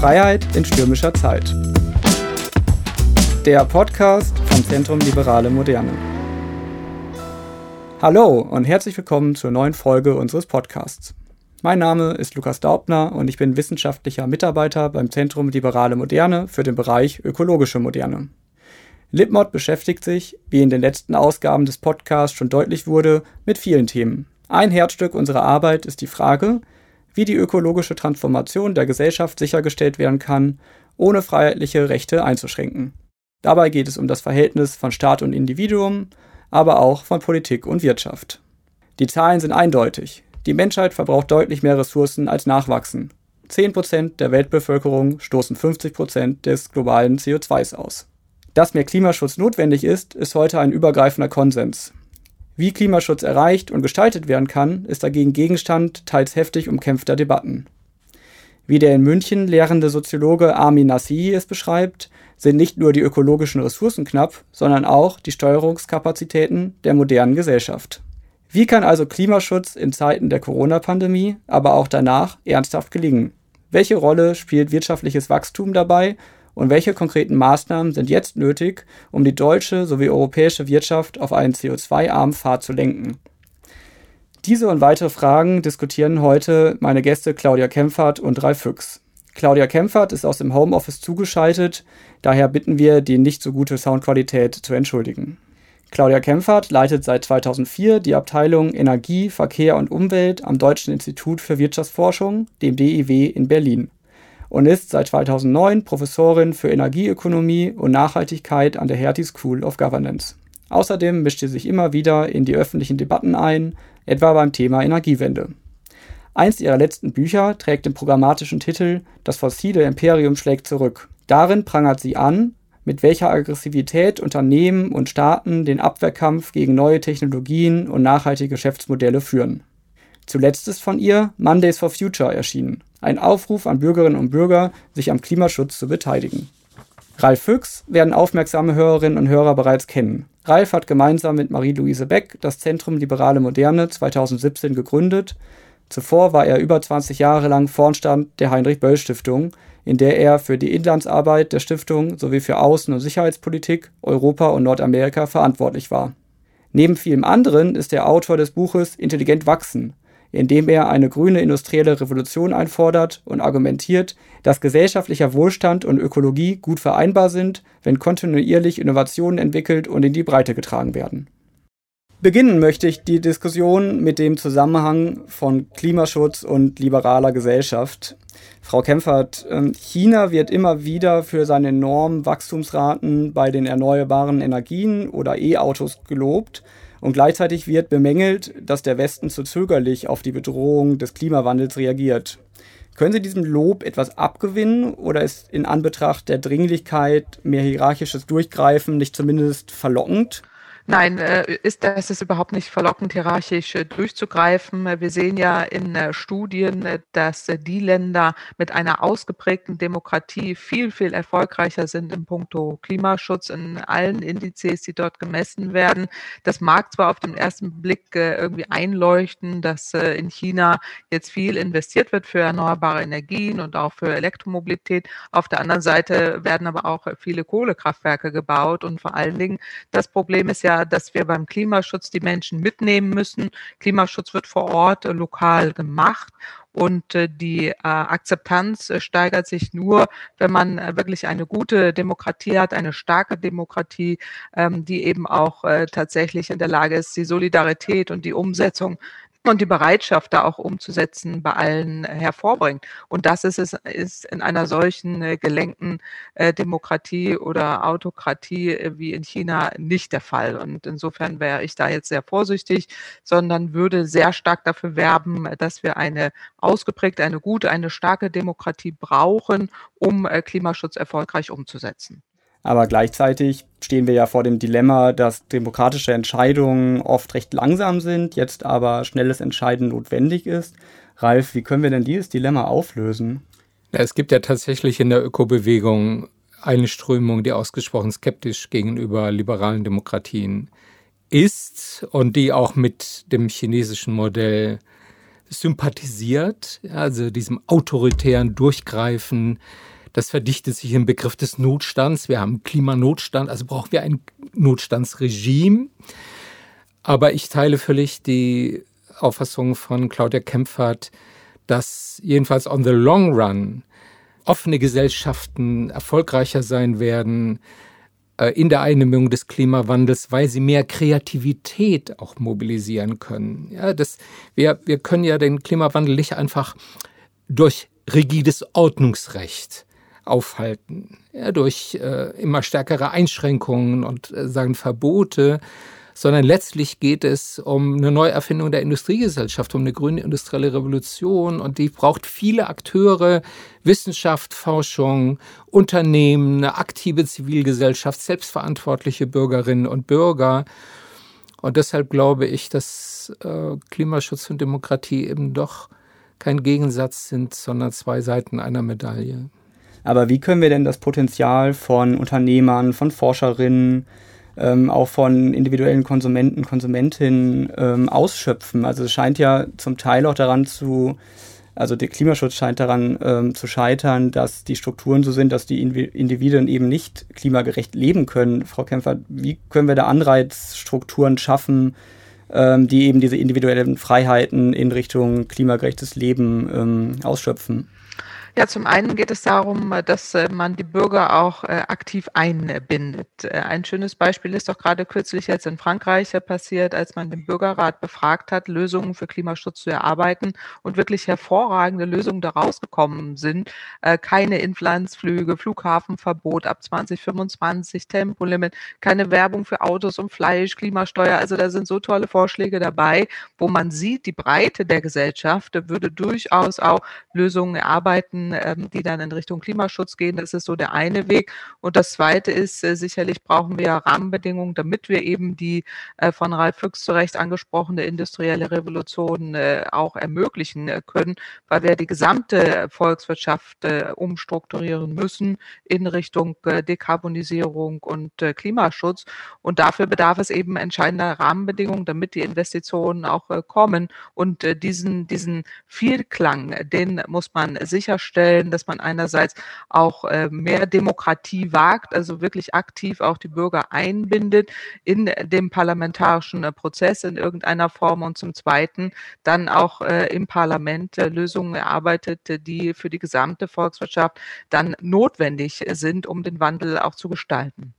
Freiheit in stürmischer Zeit. Der Podcast vom Zentrum Liberale Moderne. Hallo und herzlich willkommen zur neuen Folge unseres Podcasts. Mein Name ist Lukas Daubner und ich bin wissenschaftlicher Mitarbeiter beim Zentrum Liberale Moderne für den Bereich Ökologische Moderne. Lipmod beschäftigt sich, wie in den letzten Ausgaben des Podcasts schon deutlich wurde, mit vielen Themen. Ein Herzstück unserer Arbeit ist die Frage, wie die ökologische Transformation der Gesellschaft sichergestellt werden kann, ohne freiheitliche Rechte einzuschränken. Dabei geht es um das Verhältnis von Staat und Individuum, aber auch von Politik und Wirtschaft. Die Zahlen sind eindeutig. Die Menschheit verbraucht deutlich mehr Ressourcen als nachwachsen. 10% der Weltbevölkerung stoßen 50% des globalen CO2s aus. Dass mehr Klimaschutz notwendig ist, ist heute ein übergreifender Konsens. Wie Klimaschutz erreicht und gestaltet werden kann, ist dagegen Gegenstand teils heftig umkämpfter Debatten. Wie der in München lehrende Soziologe Armin Nassihi es beschreibt, sind nicht nur die ökologischen Ressourcen knapp, sondern auch die Steuerungskapazitäten der modernen Gesellschaft. Wie kann also Klimaschutz in Zeiten der Corona-Pandemie, aber auch danach ernsthaft gelingen? Welche Rolle spielt wirtschaftliches Wachstum dabei und welche konkreten Maßnahmen sind jetzt nötig, um die deutsche sowie europäische Wirtschaft auf einen CO2-armen Pfad zu lenken? Diese und weitere Fragen diskutieren heute meine Gäste Claudia Kempfert und Ralf Füchs. Claudia Kempfert ist aus dem Homeoffice zugeschaltet, daher bitten wir, die nicht so gute Soundqualität zu entschuldigen. Claudia Kempfert leitet seit 2004 die Abteilung Energie, Verkehr und Umwelt am Deutschen Institut für Wirtschaftsforschung, dem DIW in Berlin, und ist seit 2009 Professorin für Energieökonomie und Nachhaltigkeit an der Hertie School of Governance. Außerdem mischt sie sich immer wieder in die öffentlichen Debatten ein, etwa beim Thema Energiewende. Eins ihrer letzten Bücher trägt den programmatischen Titel Das fossile Imperium schlägt zurück. Darin prangert sie an, mit welcher Aggressivität Unternehmen und Staaten den Abwehrkampf gegen neue Technologien und nachhaltige Geschäftsmodelle führen. Zuletzt ist von ihr Mondays for Future erschienen, ein Aufruf an Bürgerinnen und Bürger, sich am Klimaschutz zu beteiligen. Ralf Füchs werden aufmerksame Hörerinnen und Hörer bereits kennen. Ralf hat gemeinsam mit Marie-Louise Beck das Zentrum Liberale Moderne 2017 gegründet. Zuvor war er über 20 Jahre lang Vorstand der Heinrich-Böll-Stiftung, in der er für die Inlandsarbeit der Stiftung sowie für Außen- und Sicherheitspolitik, Europa und Nordamerika verantwortlich war. Neben vielem anderen ist er Autor des Buches Intelligent wachsen, in dem er eine grüne industrielle Revolution einfordert und argumentiert, dass gesellschaftlicher Wohlstand und Ökologie gut vereinbar sind, wenn kontinuierlich Innovationen entwickelt und in die Breite getragen werden. Beginnen möchte ich die Diskussion mit dem Zusammenhang von Klimaschutz und liberaler Gesellschaft. Frau Kempfert, ähm, China wird immer wieder für seine enormen Wachstumsraten bei den erneuerbaren Energien oder E-Autos gelobt. Und gleichzeitig wird bemängelt, dass der Westen zu zögerlich auf die Bedrohung des Klimawandels reagiert. Können Sie diesem Lob etwas abgewinnen oder ist in Anbetracht der Dringlichkeit mehr hierarchisches Durchgreifen nicht zumindest verlockend? Nein, äh, ist das ist überhaupt nicht verlockend, hierarchisch äh, durchzugreifen. Wir sehen ja in äh, Studien, dass die Länder mit einer ausgeprägten Demokratie viel, viel erfolgreicher sind im Punkto Klimaschutz in allen Indizes, die dort gemessen werden. Das mag zwar auf den ersten Blick irgendwie einleuchten, dass in China jetzt viel investiert wird für erneuerbare Energien und auch für Elektromobilität. Auf der anderen Seite werden aber auch viele Kohlekraftwerke gebaut und vor allen Dingen das Problem ist ja, dass wir beim Klimaschutz die Menschen mitnehmen müssen. Klimaschutz wird vor Ort äh, lokal gemacht und äh, die äh, Akzeptanz steigert sich nur, wenn man wirklich eine gute Demokratie hat, eine starke Demokratie, ähm, die eben auch tatsächlich in der Lage ist, die Solidarität und die Umsetzung und die Bereitschaft, da auch umzusetzen, bei allen hervorbringt. Und das ist es ist in einer solchen äh, gelenkten äh, Demokratie oder Autokratie äh, wie in China nicht der Fall. Und insofern wäre ich da jetzt sehr vorsichtig, sondern würde sehr stark dafür werben, dass wir eine ausgeprägte, eine gute, eine starke Demokratie brauchen, um Klimaschutz erfolgreich umzusetzen. Aber gleichzeitig stehen wir ja vor dem Dilemma, dass demokratische Entscheidungen oft recht langsam sind, jetzt aber schnelles Entscheiden notwendig ist. Ralf, wie können wir denn dieses Dilemma auflösen? Es gibt ja tatsächlich in der Ökobewegung eine Strömung, die ausgesprochen skeptisch gegenüber liberalen Demokratien ist und die auch mit dem chinesischen Modell sympathisiert, also diesem autoritären Durchgreifen. Das verdichtet sich im Begriff des Notstands. Wir haben Klimanotstand, also brauchen wir ein Notstandsregime. Aber ich teile völlig die Auffassung von Claudia Kempfert, dass jedenfalls on the long run offene Gesellschaften erfolgreicher sein werden äh, in der Eindämmung des Klimawandels, weil sie mehr Kreativität auch mobilisieren können. Ja, das, wir, wir können ja den Klimawandel nicht einfach durch rigides Ordnungsrecht aufhalten, ja, durch äh, immer stärkere Einschränkungen und äh, sagen Verbote, sondern letztlich geht es um eine Neuerfindung der Industriegesellschaft, um eine grüne industrielle Revolution und die braucht viele Akteure, Wissenschaft, Forschung, Unternehmen, eine aktive Zivilgesellschaft, selbstverantwortliche Bürgerinnen und Bürger. Und deshalb glaube ich, dass äh, Klimaschutz und Demokratie eben doch kein Gegensatz sind, sondern zwei Seiten einer Medaille. Aber wie können wir denn das Potenzial von Unternehmern, von Forscherinnen, ähm, auch von individuellen Konsumenten, Konsumentinnen ähm, ausschöpfen. Also es scheint ja zum Teil auch daran zu, also der Klimaschutz scheint daran ähm, zu scheitern, dass die Strukturen so sind, dass die Individuen eben nicht klimagerecht leben können. Frau Kämpfer, wie können wir da Anreizstrukturen schaffen, ähm, die eben diese individuellen Freiheiten in Richtung klimagerechtes Leben ähm, ausschöpfen? Ja, zum einen geht es darum, äh, dass äh, man die Bürger auch äh, aktiv einbindet. Ein schönes Beispiel ist doch gerade kürzlich jetzt in Frankreich passiert, als man den Bürgerrat befragt hat, Lösungen für Klimaschutz zu erarbeiten und wirklich hervorragende Lösungen daraus gekommen sind. Keine Inlandsflüge, Flughafenverbot ab 2025, Tempolimit, keine Werbung für Autos und Fleisch, Klimasteuer. Also da sind so tolle Vorschläge dabei, wo man sieht, die Breite der Gesellschaft würde durchaus auch Lösungen erarbeiten, Projekten, ähm, die dann in Richtung Klimaschutz gehen. Das ist so der eine Weg. Und das zweite ist, äh, sicherlich brauchen wir Rahmenbedingungen, damit wir eben die äh, von Ralf Füchs zu Recht angesprochene industrielle Revolution äh, auch ermöglichen können, weil wir die gesamte Volkswirtschaft umstrukturieren müssen in Richtung Dekarbonisierung und Klimaschutz. Und dafür bedarf es eben entscheidender Rahmenbedingungen, damit die Investitionen auch kommen. Und diesen, diesen Vielklang, den muss man sicherstellen sicherstellen, dass man einerseits auch äh, mehr Demokratie wagt, also wirklich aktiv auch die Bürger einbindet in dem parlamentarischen äh, Prozess in irgendeiner Form und zum Zweiten dann auch äh, im Parlament Lösungen erarbeitet, die für die gesamte Volkswirtschaft dann notwendig sind, um den Wandel auch zu gestalten.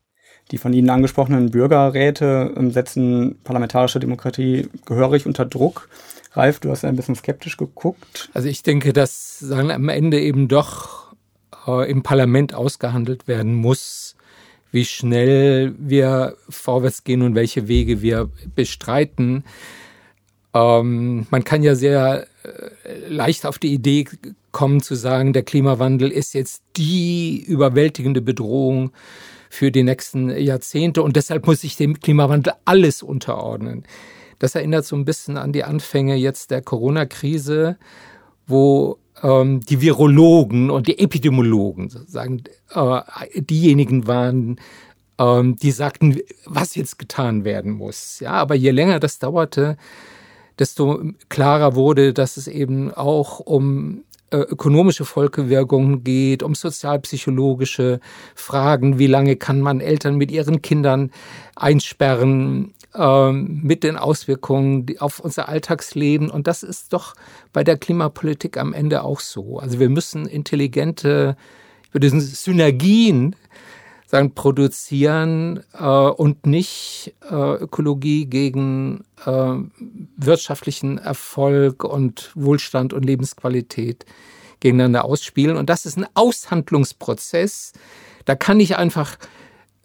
Die von Ihnen angesprochenen Bürgerräte ähm, setzen parlamentarische Demokratie gehörig unter Druck. Ralf, du hast ein bisschen skeptisch geguckt. Also ich denke, dass sagen, am Ende eben doch äh, im Parlament ausgehandelt werden muss, wie schnell wir vorwärts gehen und welche Wege wir bestreiten. Ähm, man kann ja sehr äh, leicht auf die Idee kommen zu sagen, der Klimawandel ist jetzt die überwältigende Bedrohung für die nächsten Jahrzehnte und deshalb muss sich dem Klimawandel alles unterordnen. Das erinnert so ein bisschen an die Anfänge jetzt der Corona-Krise, wo ähm, die Virologen und die Epidemiologen sozusagen äh, diejenigen waren, ähm, die sagten, was jetzt getan werden muss. Ja, aber je länger das dauerte, desto klarer wurde, dass es eben auch um ökonomische Folgewirkungen geht, um sozialpsychologische Fragen, wie lange kann man Eltern mit ihren Kindern einsperren, ähm, mit den Auswirkungen auf unser Alltagsleben. Und das ist doch bei der Klimapolitik am Ende auch so. Also wir müssen intelligente, ich würde sagen, Synergien sagen, produzieren äh, und nicht äh, Ökologie gegen äh, wirtschaftlichen Erfolg und Wohlstand und Lebensqualität gegeneinander ausspielen. Und das ist ein Aushandlungsprozess. Da kann ich einfach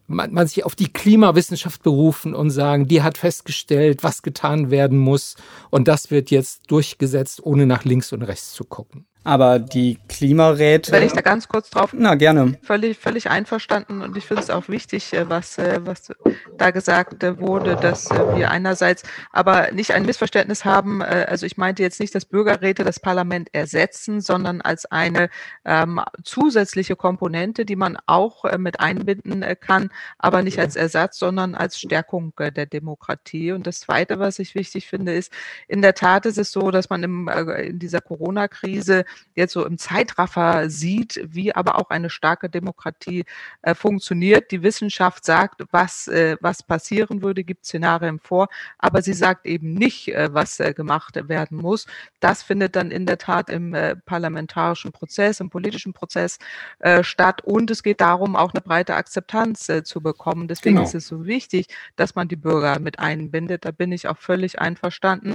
man, man sich auf die Klimawissenschaft berufen und sagen, die hat festgestellt, was getan werden muss und das wird jetzt durchgesetzt, ohne nach links und rechts zu gucken. Aber die Klimaräte. Wenn ich da ganz kurz drauf. Na, gerne. Völlig, völlig einverstanden. Und ich finde es auch wichtig, äh, was, äh, was da gesagt äh, wurde, dass wir einerseits aber nicht ein Missverständnis haben. Also ich meinte jetzt nicht, dass Bürgerräte das Parlament ersetzen, sondern als eine ähm, zusätzliche Komponente, die man auch mit einbinden kann, aber nicht als Ersatz, sondern als Stärkung der Demokratie. Und das Zweite, was ich wichtig finde, ist, in der Tat ist es so, dass man im, in dieser Corona-Krise jetzt so im Zeitraffer sieht, wie aber auch eine starke Demokratie äh, funktioniert. Die Wissenschaft sagt, was, äh, was passieren würde, gibt Szenarien vor, aber sie sagt eben nicht, äh, was äh, gemacht werden muss. Das findet dann in der Tat im äh, parlamentarischen Prozess, im politischen Prozess äh, statt und es geht darum, auch eine breite Akzeptanz zu bekommen. Deswegen genau. ist es so wichtig, dass man die Bürger mit einbindet. Da bin ich auch völlig einverstanden.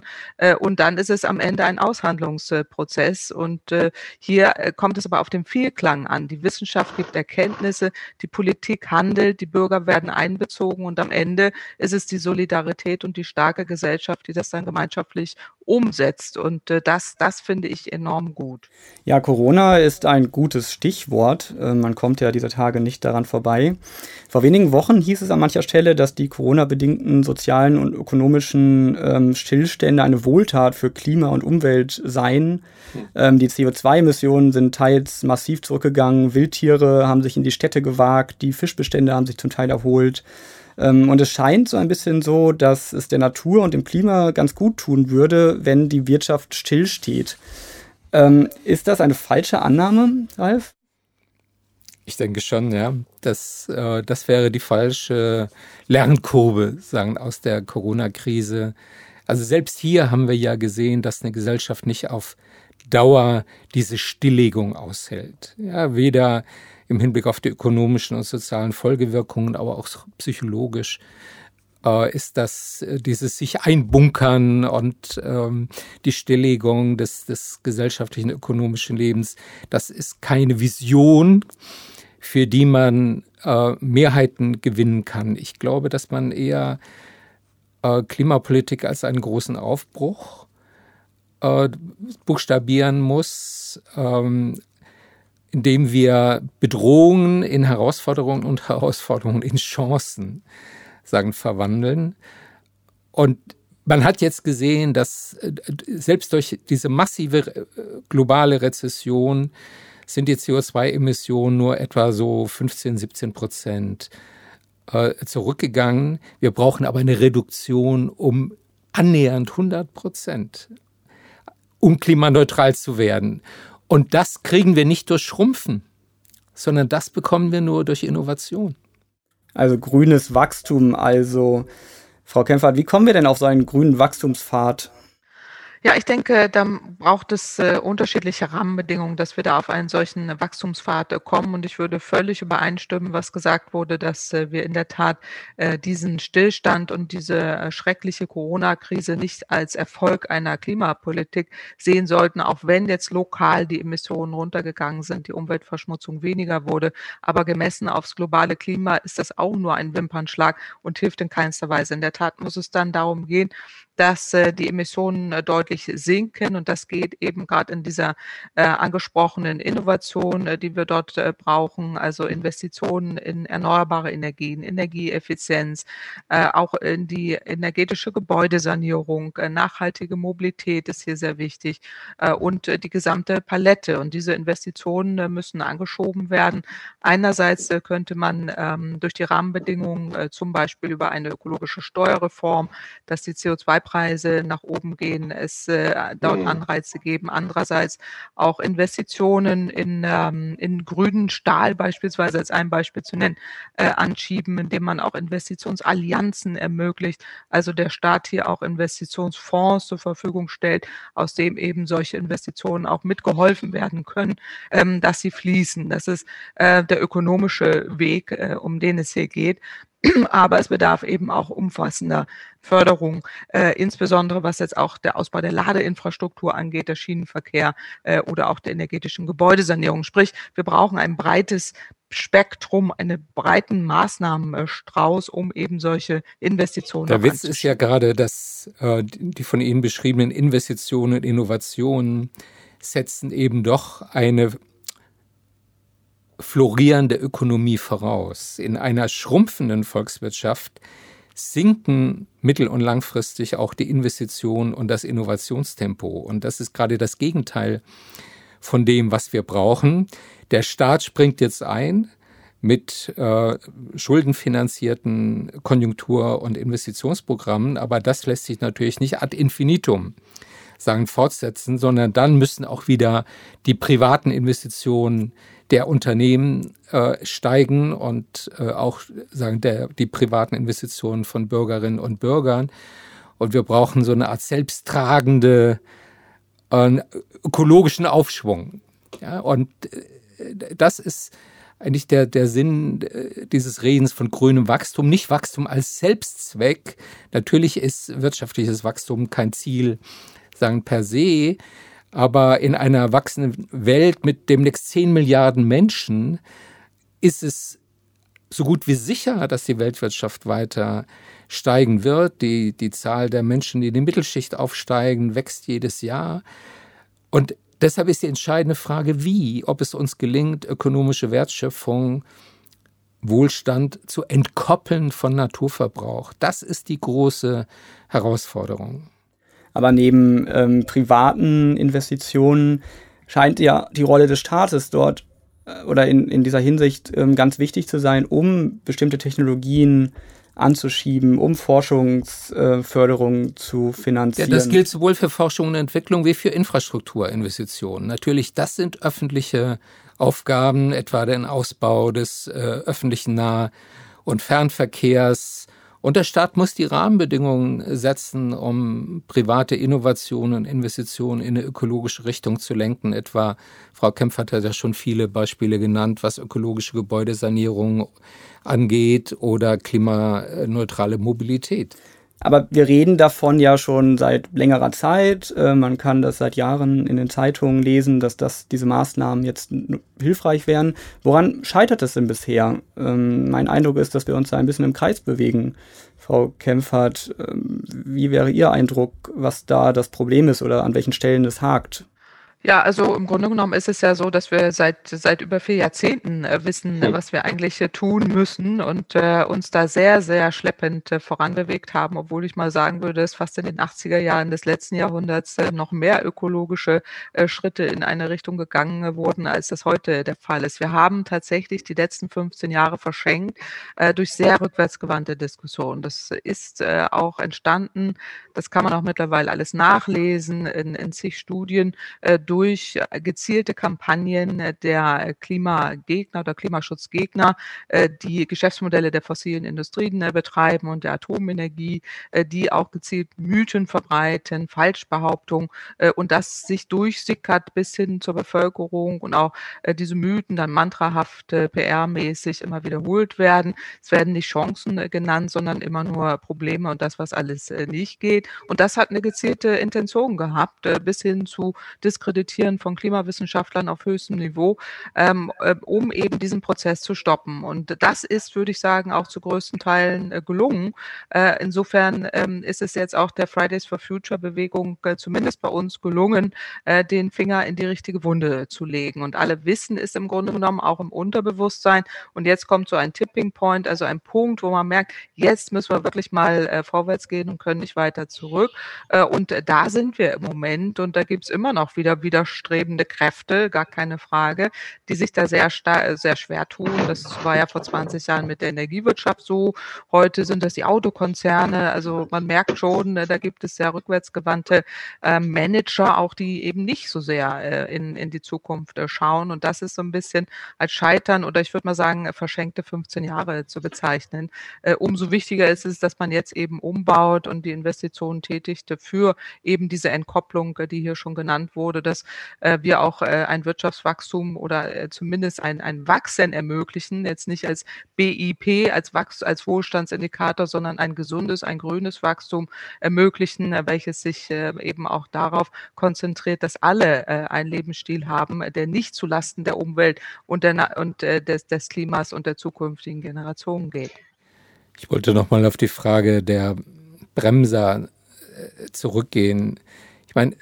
und dann ist es am Ende ein Aushandlungsprozess und äh, hier äh, kommt es aber auf den Vielklang an. Die Wissenschaft gibt Erkenntnisse, die Politik handelt, die Bürger werden einbezogen und am Ende ist es die Solidarität und die starke Gesellschaft, die das dann gemeinschaftlich umsetzt. Und äh, das, das finde ich enorm gut. Ja, Corona ist ein gutes Stichwort. man kommt ja dieser Tage nicht daran vorbei. Vor wenigen Wochen hieß es an mancher Stelle, dass die Corona-bedingten sozialen und ökonomischen ähm, Stillstände eine Wohltat für Klima und Umwelt seien. Ähm, die CO2-Emissionen sind teils massiv zurückgegangen, Wildtiere haben sich in die Städte gewagt, die Fischbestände haben sich zum Teil erholt. Ähm, und es scheint so ein bisschen so, dass es der Natur und dem Klima ganz gut tun würde, wenn die Wirtschaft stillsteht. Ähm, ist das eine falsche Annahme, Ralf? Ich denke schon, ja. Das, äh, das wäre die falsche Lernkurve, sagen, aus der Corona-Krise. Also selbst hier haben wir ja gesehen, dass eine Gesellschaft nicht auf Dauer diese Stilllegung aushält. Ja, weder im Hinblick auf die ökonomischen und sozialen Folgewirkungen, aber auch psychologisch äh, ist das äh, dieses sich einbunkern und ähm, die Stilllegung des, des gesellschaftlichen ökonomischen Lebens. Das ist keine Vision, für die man äh, Mehrheiten gewinnen kann. Ich glaube, dass man eher äh, Klimapolitik als einen großen Aufbruch äh, buchstabieren muss, ähm, indem wir Bedrohungen in Herausforderungen und Herausforderungen in Chancen sagen, verwandeln. Und man hat jetzt gesehen, dass äh, selbst durch diese massive äh, globale Rezession sind die CO2-Emissionen nur etwa so 15, 17 Prozent äh, zurückgegangen. Wir brauchen aber eine Reduktion um annähernd 100 Prozent um klimaneutral zu werden. Und das kriegen wir nicht durch Schrumpfen, sondern das bekommen wir nur durch Innovation. Also grünes Wachstum, also Frau Kempfert, wie kommen wir denn auf so einen grünen Wachstumspfad? Ja, ich denke, da braucht es äh, unterschiedliche Rahmenbedingungen, dass wir da auf einen solchen Wachstumspfad äh, kommen. Und ich würde völlig übereinstimmen, was gesagt wurde, dass äh, wir in der Tat äh, diesen Stillstand und diese äh, schreckliche Corona-Krise nicht als Erfolg einer Klimapolitik sehen sollten, auch wenn jetzt lokal die Emissionen runtergegangen sind, die Umweltverschmutzung weniger wurde. Aber gemessen aufs globale Klima ist das auch nur ein Wimpernschlag und hilft in keinster Weise. In der Tat muss es dann darum gehen, dass äh, die Emissionen äh, deutlich sinken. Und das geht eben gerade in dieser äh, angesprochenen Innovation, äh, die wir dort äh, brauchen, also Investitionen in erneuerbare Energien, Energieeffizienz, äh, auch in die energetische Gebäudesanierung, nachhaltige Mobilität ist hier sehr wichtig und die gesamte Palette. Und diese Investitionen müssen angeschoben werden. Einerseits könnte man ähm, durch die Rahmenbedingungen, zum Beispiel über eine ökologische Steuerreform, dass die CO2 Preise nach oben gehen, es äh, dort mhm. Anreize geben. Andererseits auch Investitionen in, ähm, in grünen Stahl beispielsweise als ein Beispiel zu nennen, äh, anschieben, indem man auch Investitionsallianzen ermöglicht. Also der Staat hier auch Investitionsfonds zur Verfügung stellt, aus dem eben solche Investitionen auch mitgeholfen werden können, ähm, dass sie fließen. Das ist äh, der ökonomische Weg, äh, um den es hier geht. Aber es bedarf eben auch umfassender Förderung, äh, insbesondere was jetzt auch der Ausbau der Ladeinfrastruktur angeht, der Schienenverkehr äh, oder auch der energetischen Gebäudesanierung. Sprich, wir brauchen ein breites Spektrum, einen breiten Maßnahmenstrauß, um eben solche Investitionen zu Der Witz ist ja gerade, dass äh, die von Ihnen beschriebenen Investitionen und Innovationen setzen eben doch eine florierende Ökonomie voraus. In einer schrumpfenden Volkswirtschaft sinken mittel- und langfristig auch die Investitionen und das Innovationstempo. Und das ist gerade das Gegenteil von dem, was wir brauchen. Der Staat springt jetzt ein mit äh, schuldenfinanzierten Konjunktur- und Investitionsprogrammen, aber das lässt sich natürlich nicht ad infinitum sagen fortsetzen, sondern dann müssen auch wieder die privaten Investitionen der Unternehmen äh, steigen und äh, auch sagen der die privaten Investitionen von Bürgerinnen und Bürgern. Und wir brauchen so eine Art selbsttragende äh, ökologischen Aufschwung. Ja und äh, das ist eigentlich der, der Sinn äh, dieses Redens von grünem Wachstum, nicht Wachstum als Selbstzweck. Natürlich ist wirtschaftliches Wachstum kein Ziel, sagen per se, aber in einer wachsenden Welt mit demnächst 10 Milliarden Menschen ist es so gut wie sicher, dass die Weltwirtschaft weiter steigen wird. Die, die Zahl der Menschen, die in die Mittelschicht aufsteigen, wächst jedes Jahr. Und deshalb ist die entscheidende Frage, wie, ob es uns gelingt, ökonomische Wertschöpfung, Wohlstand zu entkoppeln von Naturverbrauch. Das ist die große Herausforderung. Aber neben ähm, privaten Investitionen scheint ja die Rolle des Staates dort äh, oder in, in dieser Hinsicht ähm, ganz wichtig zu sein, um bestimmte Technologien anzuschieben, um Forschungsförderung äh, zu finanzieren. Ja, das gilt sowohl für Forschung und Entwicklung wie für Infrastrukturinvestitionen. Natürlich, das sind öffentliche Aufgaben, etwa den Ausbau des äh, öffentlichen Nah- und Fernverkehrs, und der Staat muss die Rahmenbedingungen setzen, um private Innovationen und Investitionen in eine ökologische Richtung zu lenken. Etwa, Frau Kempf hat ja schon viele Beispiele genannt, was ökologische Gebäudesanierung angeht oder klimaneutrale Mobilität. Aber wir reden davon ja schon seit längerer Zeit. Äh, man kann das seit Jahren in den Zeitungen lesen, dass das, diese Maßnahmen jetzt hilfreich wären. Woran scheitert es denn bisher? Ähm, mein Eindruck ist, dass wir uns da ein bisschen im Kreis bewegen. Frau Kempfert, ähm, wie wäre Ihr Eindruck, was da das Problem ist oder an welchen Stellen es hakt? Ja, also im Grunde genommen ist es ja so, dass wir seit, seit über vier Jahrzehnten äh, wissen, äh, was wir eigentlich äh, tun müssen und äh, uns da sehr, sehr schleppend äh, voranbewegt haben, obwohl ich mal sagen würde, dass fast in den 80er Jahren des letzten Jahrhunderts noch mehr ökologische Schritte in eine Richtung gegangen wurden, als das heute der Fall ist. Wir haben tatsächlich die letzten 15 Jahre verschenkt durch sehr rückwärtsgewandte Diskussionen. Das ist auch entstanden, das kann man auch mittlerweile alles nachlesen in, in zig Studien, durch äh, gezielte Kampagnen äh, der Klimagegner oder Klimaschutzgegner, äh, die Geschäftsmodelle der fossilen Industrien betreiben und der Atomenergie, die auch gezielt Mythen verbreiten, Falschbehauptungen und das sich durchsickert bis hin zur Bevölkerung und auch diese Mythen dann mantrahaft PR-mäßig immer wiederholt werden. Es werden nicht Chancen genannt, sondern immer nur Probleme und das, was alles nicht geht. Und das hat eine gezielte Intention gehabt, bis hin zu Diskreditierung Diskreditieren von Klimawissenschaftlern auf höchstem Niveau, ähm, äh, um eben diesen Prozess zu stoppen. Und das ist, würde ich sagen, auch zu größten Teilen äh, gelungen. Äh, insofern ähm, ist es jetzt auch der Fridays for Future Bewegung äh, zumindest bei uns gelungen, äh, den Finger in die richtige Wunde zu legen. Und alle wissen es im Grunde genommen auch im Unterbewusstsein. Und jetzt kommt so ein Tipping Point, also ein Punkt, wo man merkt, jetzt müssen wir wirklich mal äh, vorwärts gehen und können nicht weiter zurück. und da sind wir im Moment und da gibt es immer noch wieder, wieder widerstrebende Kräfte, gar keine Frage, die sich da sehr, sehr schwer tun. Das war ja vor 20 Jahren mit der Energiewirtschaft so. Heute sind das die Autokonzerne. Also man merkt schon, ne, da gibt es sehr rückwärtsgewandte ähm, Manager, auch die eben nicht so sehr äh, in, in die Zukunft äh, schauen. Und das ist so ein bisschen als Scheitern oder ich würde mal sagen, verschenkte 15 Jahre zu bezeichnen. Äh, umso wichtiger ist es, dass man jetzt eben umbaut und die Investitionen tätigte für eben diese Entkopplung, die hier schon genannt wurde, dass äh, wir auch äh, ein Wirtschaftswachstum oder äh, zumindest ein, ein Wachsen ermöglichen, jetzt nicht als BIP, als, Wachs als Wohlstandsindikator, sondern ein gesundes, ein grünes Wachstum ermöglichen, äh, welches sich äh, eben auch darauf konzentriert, dass alle äh, einen Lebensstil haben, der nicht zulasten der Umwelt und, der, und des, des Klimas und der zukünftigen Generationen geht. Ich wollte noch mal auf die Frage der Bremser zurückgehen. Ich meine,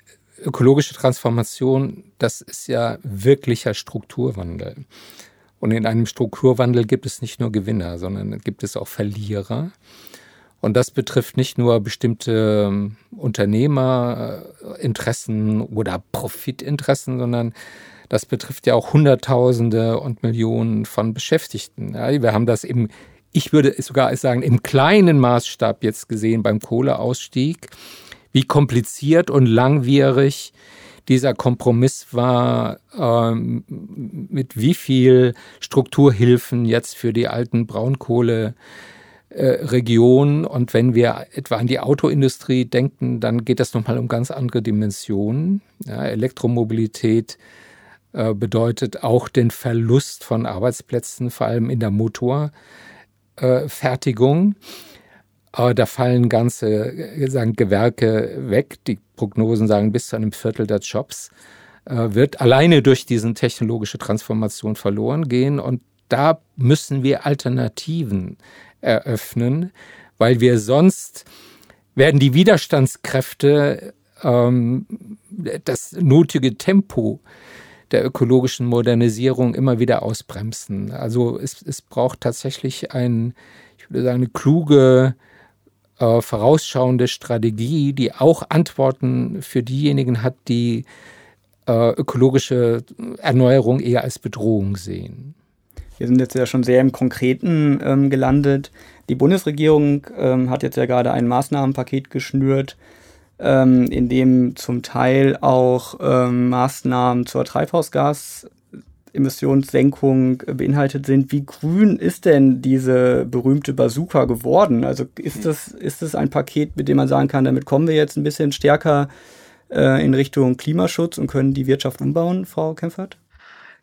ökologische Transformation, das ist ja wirklicher Strukturwandel. Und in einem Strukturwandel gibt es nicht nur Gewinner, sondern gibt es auch Verlierer. Und das betrifft nicht nur bestimmte ähm, Unternehmerinteressen oder Profitinteressen, sondern das betrifft ja auch Hunderttausende und Millionen von Beschäftigten. Ja, wir haben das im, ich würde sogar sagen, im kleinen Maßstab jetzt gesehen beim Kohleausstieg, wie kompliziert und langwierig dieser Kompromiss war, ähm, mit wie viel Strukturhilfen jetzt für die alten Braunkohle äh, Region. Und wenn wir etwa an die Autoindustrie denken, dann geht das nochmal um ganz andere Dimensionen. Ja, Elektromobilität äh, bedeutet auch den Verlust von Arbeitsplätzen, vor allem in der Motorfertigung. Äh, da fallen ganze äh, sagen, Gewerke weg. Die Prognosen sagen, bis zu einem Viertel der Jobs äh, wird alleine durch diese technologische Transformation verloren gehen. Und da müssen wir Alternativen eröffnen, weil wir sonst werden die Widerstandskräfte ähm, das nötige Tempo der ökologischen Modernisierung immer wieder ausbremsen. Also es, es braucht tatsächlich ein, ich würde sagen, eine kluge, äh, vorausschauende Strategie, die auch Antworten für diejenigen hat, die äh, ökologische Erneuerung eher als Bedrohung sehen. Wir sind jetzt ja schon sehr im Konkreten ähm, gelandet. Die Bundesregierung ähm, hat jetzt ja gerade ein Maßnahmenpaket geschnürt, ähm, in dem zum Teil auch ähm, Maßnahmen zur Treibhausgasemissionssenkung beinhaltet sind. Wie grün ist denn diese berühmte Bazooka geworden? Also ist das, ist das ein Paket, mit dem man sagen kann, damit kommen wir jetzt ein bisschen stärker äh, in Richtung Klimaschutz und können die Wirtschaft umbauen, Frau Kempfert?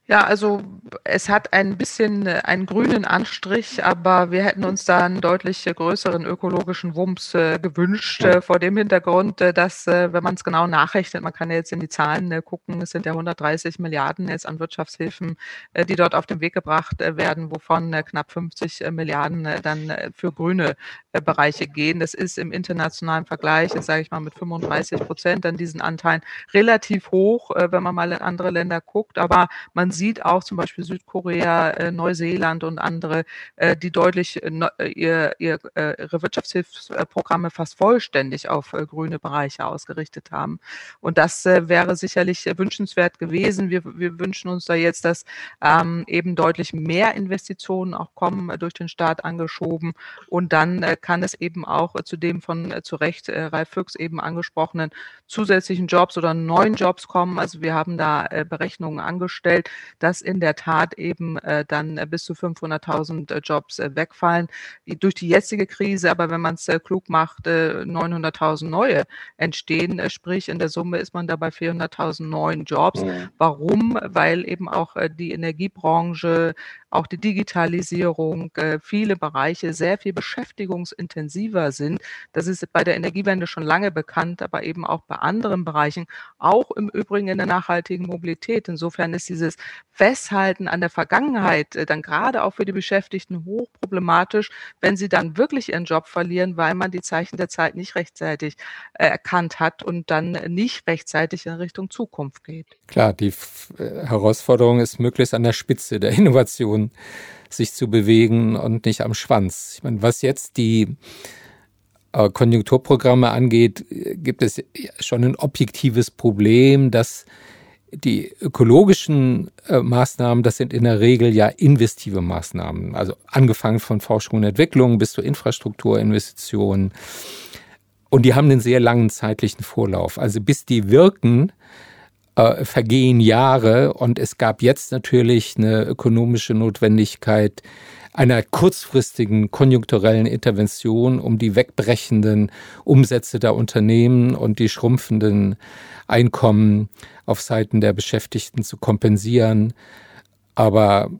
Ja, also es hat ein bisschen äh, einen grünen Anstrich, aber wir hätten uns da einen deutlich größeren ökologischen Wumms äh, gewünscht, äh, vor dem Hintergrund, äh, dass, äh, wenn man es genau nachrechnet, man kann ja jetzt in die Zahlen äh, gucken, es sind ja 130 Milliarden jetzt an Wirtschaftshilfen, die dort auf den Weg gebracht werden, wovon knapp 50 Milliarden dann für grüne Bereiche gehen. Das ist im internationalen Vergleich, jetzt sage ich mal mit 35 Prozent an diesen Anteilen relativ hoch, wenn man mal in andere Länder guckt, aber man sieht auch zum Beispiel Südkorea, äh, Neuseeland und andere, äh, die deutlich äh, äh ihr, ihr, äh, ihre Wirtschaftshilfsprogramme fast vollständig auf äh, grüne Bereiche ausgerichtet haben. Und das wäre sicherlich wünschenswert gewesen. Wir, wir wünschen uns da jetzt, dass ähm, eben deutlich mehr Investitionen auch kommen, durch den Staat angeschoben. Und dann kann es eben auch zu dem von zu Recht Ralf Füchs eben angesprochenen zusätzlichen Jobs oder neuen Jobs kommen. Also wir haben da Berechnungen angestellt, dass in der Tat eben äh, dann äh, bis zu 500.000 äh, Jobs äh, wegfallen durch die jetzige Krise. Aber wenn man es klug macht, 900.000 neue entstehen. sprich, in der Summe ist man dabei 400.000 neuen Jobs. Mhm. Warum? Weil eben auch die Energiebranche auch die Digitalisierung, äh, viele Bereiche sehr viel beschäftigungsintensiver sind. Das ist bei der Energiewende schon lange bekannt, aber eben auch bei anderen Bereichen, auch im Übrigen in der nachhaltigen Mobilität. Insofern ist dieses Festhalten an der Vergangenheit äh, dann gerade auch für die Beschäftigten hochproblematisch, wenn sie dann wirklich ihren Job verlieren, weil man die Zeichen der Zeit nicht rechtzeitig äh, erkannt hat und dann nicht rechtzeitig in Richtung Zukunft geht. Klar, die Herausforderung ist möglichst an der Spitze der Innovation sich zu bewegen und nicht am Schwanz. Ich meine, was jetzt die äh, Konjunkturprogramme angeht, gibt es schon ein objektives Problem, dass die ökologischen äh, Maßnahmen, das sind in der Regel ja investive Maßnahmen, also angefangen von Forschung und Entwicklung bis zur Infrastrukturinvestitionen. Und die haben einen sehr langen zeitlichen Vorlauf. Also bis die wirken, äh, vergehen Jahre und es gab jetzt natürlich eine ökonomische Notwendigkeit einer kurzfristigen konjunkturellen Intervention, um die wegbrechenden Umsätze der Unternehmen und die schrumpfenden Einkommen auf Seiten der Beschäftigten zu kompensieren. Aber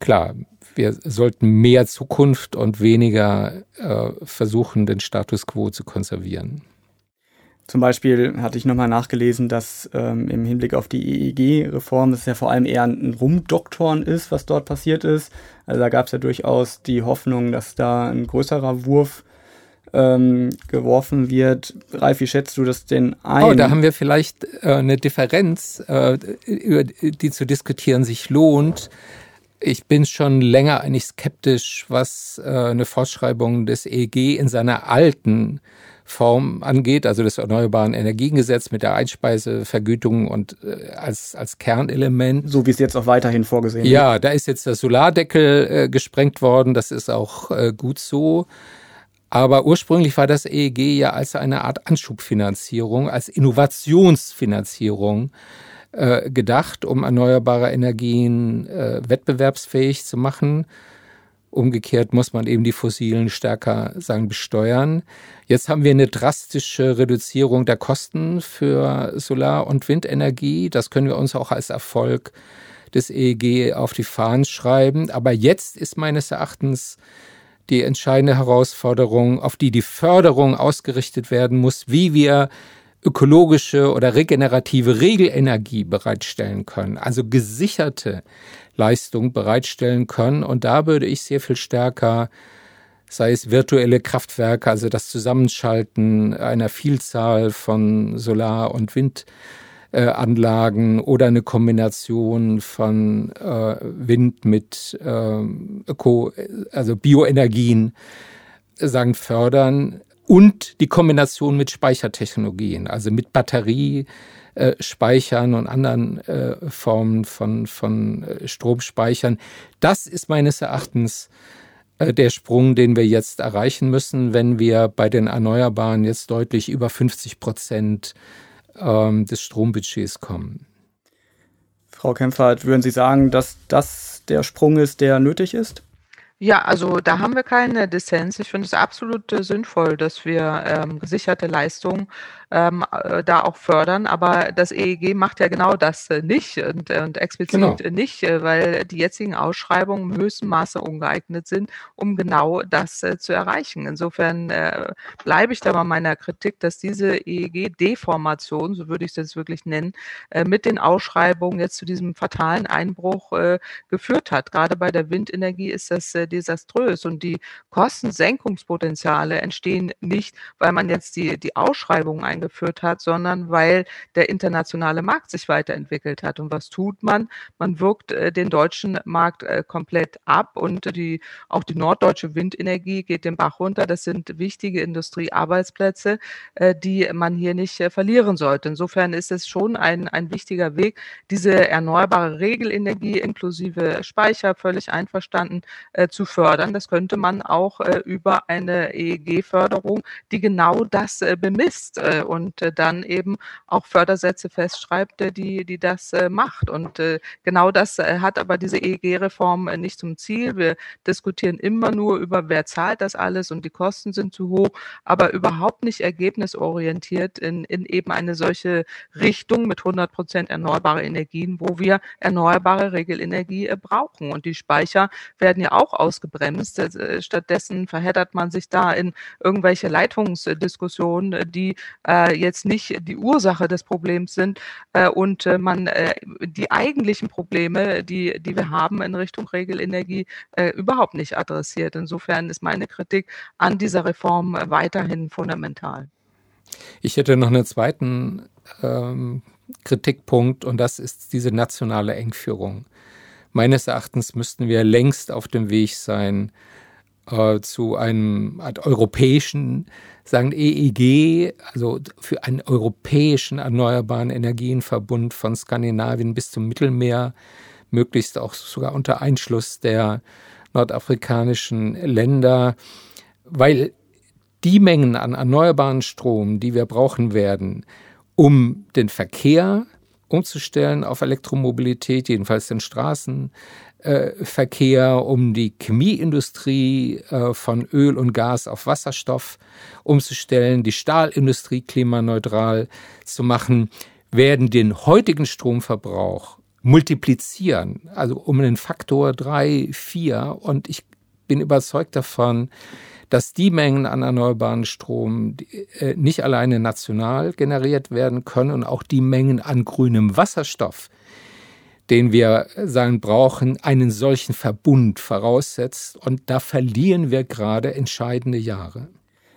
klar, wir sollten mehr Zukunft und weniger äh, versuchen, den Status quo zu konservieren. Zum Beispiel hatte ich nochmal nachgelesen, dass ähm, im Hinblick auf die EEG-Reform es ja vor allem eher ein Rumdoktoren ist, was dort passiert ist. Also da gab es ja durchaus die Hoffnung, dass da ein größerer Wurf ähm, geworfen wird. Ralf, wie schätzt du das denn ein? Oh, da haben wir vielleicht äh, eine Differenz, äh, über die zu diskutieren sich lohnt. Ich bin schon länger eigentlich skeptisch, was äh, eine Fortschreibung des EEG in seiner alten Form angeht, also des Erneuerbaren Energiengesetz mit der Einspeisevergütung und äh, als, als Kernelement. So wie es jetzt auch weiterhin vorgesehen ist. Ja, da ist jetzt der Solardeckel äh, gesprengt worden, das ist auch äh, gut so. Aber ursprünglich war das EEG ja als eine Art Anschubfinanzierung, als Innovationsfinanzierung äh, gedacht, um erneuerbare Energien äh, wettbewerbsfähig zu machen. Umgekehrt muss man eben die fossilen stärker sagen besteuern. Jetzt haben wir eine drastische Reduzierung der Kosten für Solar- und Windenergie. Das können wir uns auch als Erfolg des EEG auf die Fahnen schreiben. Aber jetzt ist meines Erachtens die entscheidende Herausforderung, auf die die Förderung ausgerichtet werden muss, wie wir ökologische oder regenerative Regelenergie bereitstellen können, also gesicherte Leistung bereitstellen können. Und da würde ich sehr viel stärker, sei es virtuelle Kraftwerke, also das Zusammenschalten einer Vielzahl von Solar- und Windanlagen oder eine Kombination von äh, Wind mit äh, Öko, also Bioenergien sagen fördern und die Kombination mit Speichertechnologien, also mit Batterie, äh, und anderen äh, Formen von, von äh, Stromspeichern. Das ist meines Erachtens der Sprung, den wir jetzt erreichen müssen, wenn wir bei den Erneuerbaren jetzt deutlich über 50 Prozent ähm, des Strombudgets kommen. Frau Kempfert, würden Sie sagen, dass das der Sprung ist, der nötig ist? Ja, also da haben wir keine Dissens. Ich finde es absolut äh, sinnvoll, dass wir ähm, gesicherte Leistungen ähm, äh, da auch fördern. Aber das EEG macht ja genau das äh, nicht und, und explizit genau. nicht, äh, weil die jetzigen Ausschreibungen im höchsten Maße ungeeignet sind, um genau das äh, zu erreichen. Insofern äh, bleibe ich da bei meiner Kritik, dass diese EEG-Deformation, so würde ich es jetzt wirklich nennen, äh, mit den Ausschreibungen jetzt zu diesem fatalen Einbruch äh, geführt hat. Gerade bei der Windenergie ist das äh, desaströs und die Kostensenkungspotenziale entstehen nicht, weil man jetzt die, die Ausschreibungen eingeführt geführt hat, sondern weil der internationale Markt sich weiterentwickelt hat. Und was tut man? Man wirkt äh, den deutschen Markt äh, komplett ab und die, auch die norddeutsche Windenergie geht den Bach runter. Das sind wichtige Industriearbeitsplätze, äh, die man hier nicht äh, verlieren sollte. Insofern ist es schon ein, ein wichtiger Weg, diese erneuerbare Regelenergie inklusive Speicher völlig einverstanden äh, zu fördern. Das könnte man auch äh, über eine EEG-Förderung, die genau das bemisst und äh, dann eben auch Fördersätze festschreibt, äh, die, die das äh, macht. Und genau das hat aber diese EEG-Reform nicht zum Ziel. Wir diskutieren immer nur über, wer zahlt das alles und die Kosten sind zu hoch, aber überhaupt nicht ergebnisorientiert in, in eben eine solche Richtung mit 100 Prozent erneuerbare Energien, wo wir erneuerbare Regelenergie brauchen. Und die Speicher werden ja auch ausgebremst. Stattdessen verheddert man sich da in irgendwelche Leitungsdiskussionen, die äh, äh, jetzt nicht die Ursache des Problems sind äh, und äh, man äh, die eigentlichen Probleme, die, die wir haben in Richtung Regelenergie, äh, überhaupt nicht adressiert. Insofern ist meine Kritik an dieser Reform weiterhin fundamental. Ich hätte noch einen zweiten ähm, Kritikpunkt und das ist diese nationale Engführung. Meines Erachtens müssten wir längst auf dem Weg sein äh, zu einem Art europäischen sagen EEG, also für einen europäischen erneuerbaren Energienverbund von Skandinavien bis zum Mittelmeer, möglichst auch sogar unter Einschluss der nordafrikanischen Länder, weil die Mengen an erneuerbaren Strom, die wir brauchen werden, um den Verkehr umzustellen auf Elektromobilität, jedenfalls den Straßen, Verkehr, um die Chemieindustrie äh, von Öl und Gas auf Wasserstoff umzustellen, die Stahlindustrie klimaneutral zu machen, werden den heutigen Stromverbrauch multiplizieren, also um einen Faktor drei, vier. Und ich bin überzeugt davon, dass die Mengen an erneuerbaren Strom äh, nicht alleine national generiert werden können und auch die Mengen an grünem Wasserstoff, den wir sagen brauchen, einen solchen Verbund voraussetzt. Und da verlieren wir gerade entscheidende Jahre.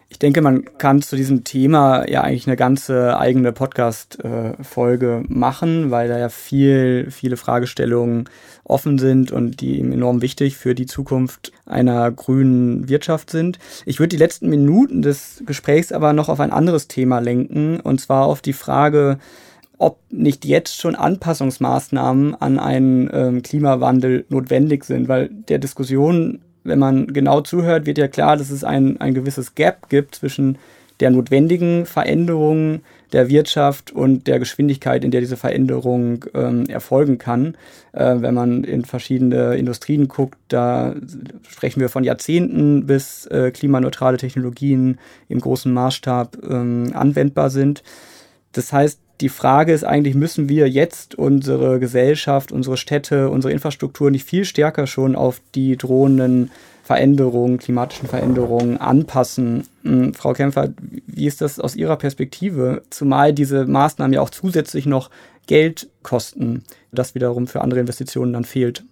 Ich denke, man kann zu diesem Thema ja eigentlich eine ganze eigene Podcast-Folge machen, weil da ja viel, viele Fragestellungen offen sind und die enorm wichtig für die Zukunft einer grünen Wirtschaft sind. Ich würde die letzten Minuten des Gesprächs aber noch auf ein anderes Thema lenken, und zwar auf die Frage, ob nicht jetzt schon Anpassungsmaßnahmen an einen ähm, Klimawandel notwendig sind, weil der Diskussion wenn man genau zuhört, wird ja klar, dass es ein, ein gewisses Gap gibt zwischen der notwendigen Veränderung der Wirtschaft und der Geschwindigkeit, in der diese Veränderung ähm, erfolgen kann. Äh, wenn man in verschiedene Industrien guckt, da sprechen wir von Jahrzehnten, bis äh, klimaneutrale Technologien im großen Maßstab ähm, anwendbar sind. Das heißt, die Frage ist eigentlich, müssen wir jetzt unsere Gesellschaft, unsere Städte, unsere Infrastruktur nicht viel stärker schon auf die drohenden Veränderungen, klimatischen Veränderungen anpassen. Hm, Frau Kämpfer, wie ist das aus Ihrer Perspektive? Zumal diese Maßnahmen ja auch zusätzlich noch Geld kosten, das wiederum für andere Investitionen dann fehlt.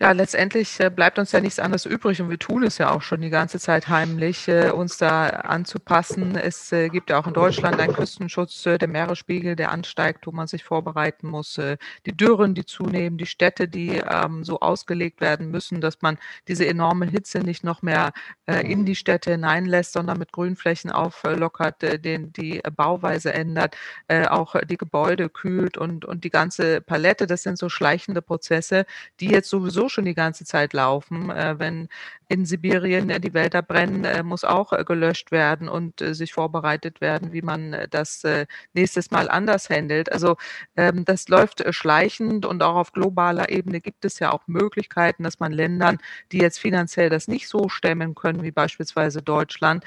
Ja, letztendlich äh, bleibt uns ja nichts anderes übrig und wir tun es ja auch schon die ganze Zeit heimlich, äh, uns da anzupassen. Es äh, gibt ja auch in Deutschland einen Küstenschutz, der Meeresspiegel, der ansteigt, wo man sich vorbereiten muss. Die Dürren, die zunehmen, die Städte, die ähm, so ausgelegt werden müssen, dass man diese enorme Hitze nicht noch mehr in die Städte hineinlässt, sondern mit Grünflächen auflockert, den, die Bauweise ändert, auch die Gebäude kühlt und, und die ganze Palette. Das sind so schleichende Prozesse, die jetzt sowieso schon die ganze Zeit laufen. Äh, wenn in Sibirien äh, die Wälder brennen, äh, muss auch äh, gelöscht werden und sich vorbereitet werden, wie man das nächstes Mal anders handelt. Also ähm, das läuft schleichend und auch auf globaler Ebene gibt es ja auch Möglichkeiten, dass man Ländern, die jetzt finanziell das nicht so stemmen können, wie beispielsweise Deutschland,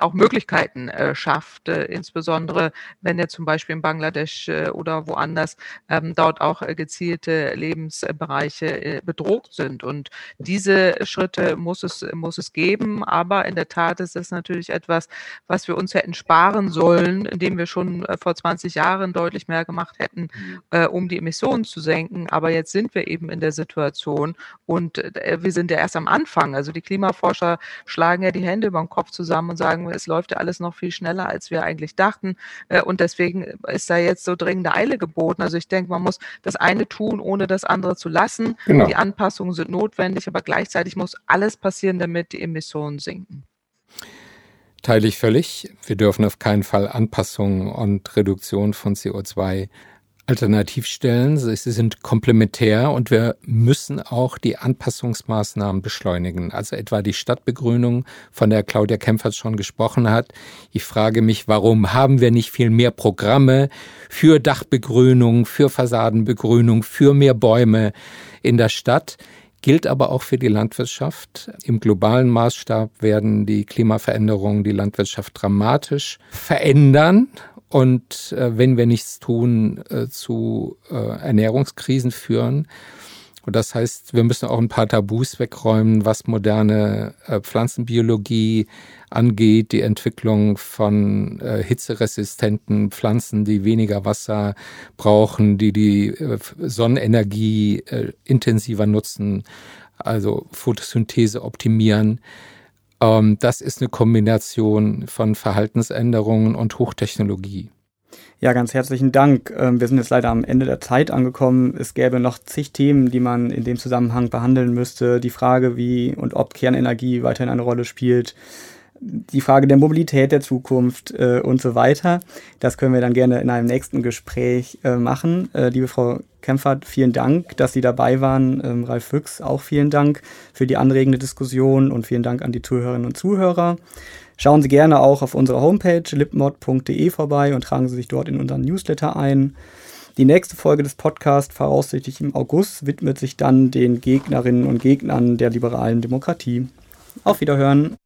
auch Möglichkeiten schafft, insbesondere wenn ja zum Beispiel in Bangladesch oder woanders ähm, dort auch gezielte Lebensbereiche bedroht sind. Und diese Schritte muss es, muss es geben. Aber in der Tat ist es natürlich etwas, was wir uns hätten sparen sollen, indem wir schon äh, vor 20 Jahren deutlich mehr gemacht hätten, mhm. äh, um die Emissionen zu senken. Aber jetzt sind wir eben in der Situation und äh, wir sind ja erst am Anfang. Also die Klimaforscher schlagen ja die Hände über den Kopf zusammen und sagen, es läuft ja alles noch viel schneller, als wir eigentlich dachten. Äh, und deswegen ist da jetzt so dringende Eile geboten. Also ich denke, man muss das eine tun, ohne das andere zu lassen. Genau. Die Anpassung Anpassungen sind notwendig, aber gleichzeitig muss alles passieren, damit die Emissionen sinken. Teile ich völlig. Wir dürfen auf keinen Fall Anpassungen und Reduktion von CO2 Alternativstellen. Sie sind komplementär und wir müssen auch die Anpassungsmaßnahmen beschleunigen. Also etwa die Stadtbegrünung, von der Claudia Kempfert schon gesprochen hat. Ich frage mich, warum haben wir nicht viel mehr Programme für Dachbegrünung, für Fassadenbegrünung, für mehr Bäume in der Stadt? Gilt aber auch für die Landwirtschaft. Im globalen Maßstab werden die Klimaveränderungen die Landwirtschaft dramatisch verändern und äh, wenn wir nichts tun, äh, zu äh, Ernährungskrisen führen. Und das heißt, wir müssen auch ein paar Tabus wegräumen, was moderne äh, Pflanzenbiologie angeht, die Entwicklung von äh, hitzeresistenten Pflanzen, die weniger Wasser brauchen, die die äh, Sonnenenergie äh, intensiver nutzen, also Photosynthese optimieren. Ähm, das ist eine Kombination von Verhaltensänderungen und Hochtechnologie. Ja, ganz herzlichen Dank. Ähm, wir sind jetzt leider am Ende der Zeit angekommen. Es gäbe noch zig Themen, die man in dem Zusammenhang behandeln müsste. Die Frage, wie und ob Kernenergie weiterhin eine Rolle spielt, die Frage der Mobilität der Zukunft äh, und so weiter. Das können wir dann gerne in einem nächsten Gespräch äh, machen. Äh, liebe Frau Kempfert, vielen Dank, dass Sie dabei waren. Ähm, Ralf Füchs, auch vielen Dank für die anregende Diskussion und vielen Dank an die Zuhörerinnen und Zuhörer. Schauen Sie gerne auch auf unserer Homepage lipmod.de vorbei und tragen Sie sich dort in unseren Newsletter ein. Die nächste Folge des Podcasts, voraussichtlich im August, widmet sich dann den Gegnerinnen und Gegnern der liberalen Demokratie. Auf Wiederhören.